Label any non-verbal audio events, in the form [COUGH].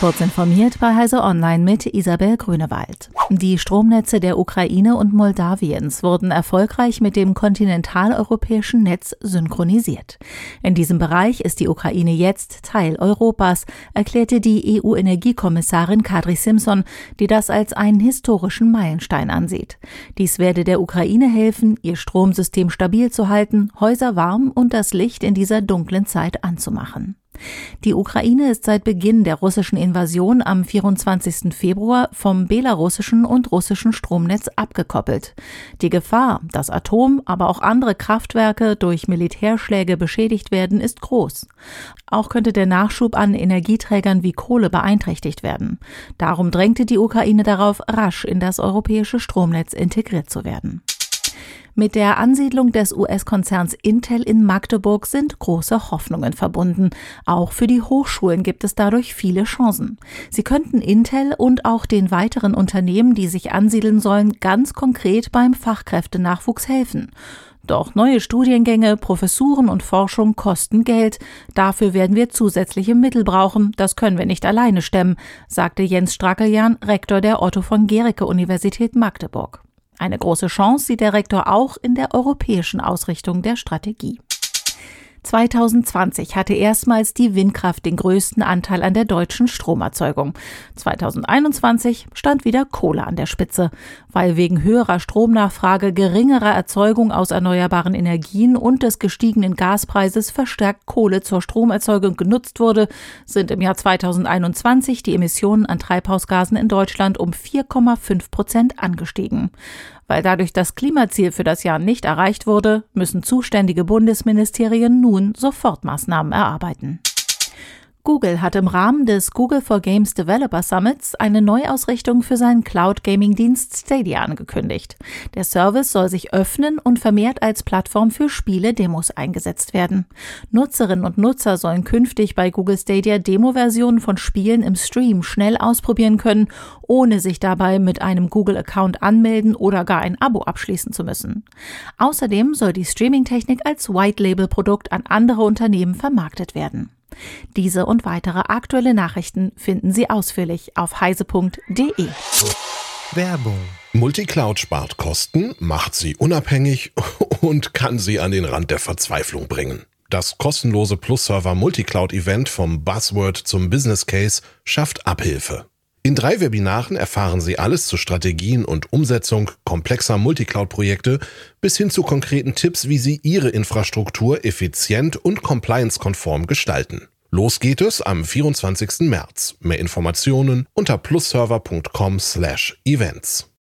Kurz informiert bei Heise Online mit Isabel Grünewald. Die Stromnetze der Ukraine und Moldawiens wurden erfolgreich mit dem kontinentaleuropäischen Netz synchronisiert. In diesem Bereich ist die Ukraine jetzt Teil Europas, erklärte die EU-Energiekommissarin Kadri Simpson, die das als einen historischen Meilenstein ansieht. Dies werde der Ukraine helfen, ihr Stromsystem stabil zu halten, Häuser warm und das Licht in dieser dunklen Zeit anzumachen. Die Ukraine ist seit Beginn der russischen Invasion am 24. Februar vom belarussischen und russischen Stromnetz abgekoppelt. Die Gefahr, dass Atom, aber auch andere Kraftwerke durch Militärschläge beschädigt werden, ist groß. Auch könnte der Nachschub an Energieträgern wie Kohle beeinträchtigt werden. Darum drängte die Ukraine darauf, rasch in das europäische Stromnetz integriert zu werden. Mit der Ansiedlung des US-Konzerns Intel in Magdeburg sind große Hoffnungen verbunden. Auch für die Hochschulen gibt es dadurch viele Chancen. Sie könnten Intel und auch den weiteren Unternehmen, die sich ansiedeln sollen, ganz konkret beim Fachkräftenachwuchs helfen. Doch neue Studiengänge, Professuren und Forschung kosten Geld. Dafür werden wir zusätzliche Mittel brauchen. Das können wir nicht alleine stemmen, sagte Jens Strackeljan, Rektor der Otto von Gericke Universität Magdeburg. Eine große Chance sieht der Rektor auch in der europäischen Ausrichtung der Strategie. 2020 hatte erstmals die Windkraft den größten Anteil an der deutschen Stromerzeugung. 2021 stand wieder Kohle an der Spitze, weil wegen höherer Stromnachfrage, geringerer Erzeugung aus erneuerbaren Energien und des gestiegenen Gaspreises verstärkt Kohle zur Stromerzeugung genutzt wurde, sind im Jahr 2021 die Emissionen an Treibhausgasen in Deutschland um 4,5 Prozent angestiegen. Weil dadurch das Klimaziel für das Jahr nicht erreicht wurde, müssen zuständige Bundesministerien nun Sofortmaßnahmen erarbeiten. Google hat im Rahmen des Google for Games Developer Summits eine Neuausrichtung für seinen Cloud Gaming Dienst Stadia angekündigt. Der Service soll sich öffnen und vermehrt als Plattform für Spiele-Demos eingesetzt werden. Nutzerinnen und Nutzer sollen künftig bei Google Stadia Demo-Versionen von Spielen im Stream schnell ausprobieren können, ohne sich dabei mit einem Google-Account anmelden oder gar ein Abo abschließen zu müssen. Außerdem soll die Streaming-Technik als White-Label-Produkt an andere Unternehmen vermarktet werden. Diese und weitere aktuelle Nachrichten finden Sie ausführlich auf heise.de. Werbung. Multicloud spart Kosten, macht sie unabhängig [LAUGHS] und kann sie an den Rand der Verzweiflung bringen. Das kostenlose Plus-Server Multicloud Event vom Buzzword zum Business Case schafft Abhilfe. In drei Webinaren erfahren Sie alles zu Strategien und Umsetzung komplexer Multicloud-Projekte bis hin zu konkreten Tipps, wie Sie Ihre Infrastruktur effizient und compliance-konform gestalten. Los geht es am 24. März. Mehr Informationen unter plusserver.com/events.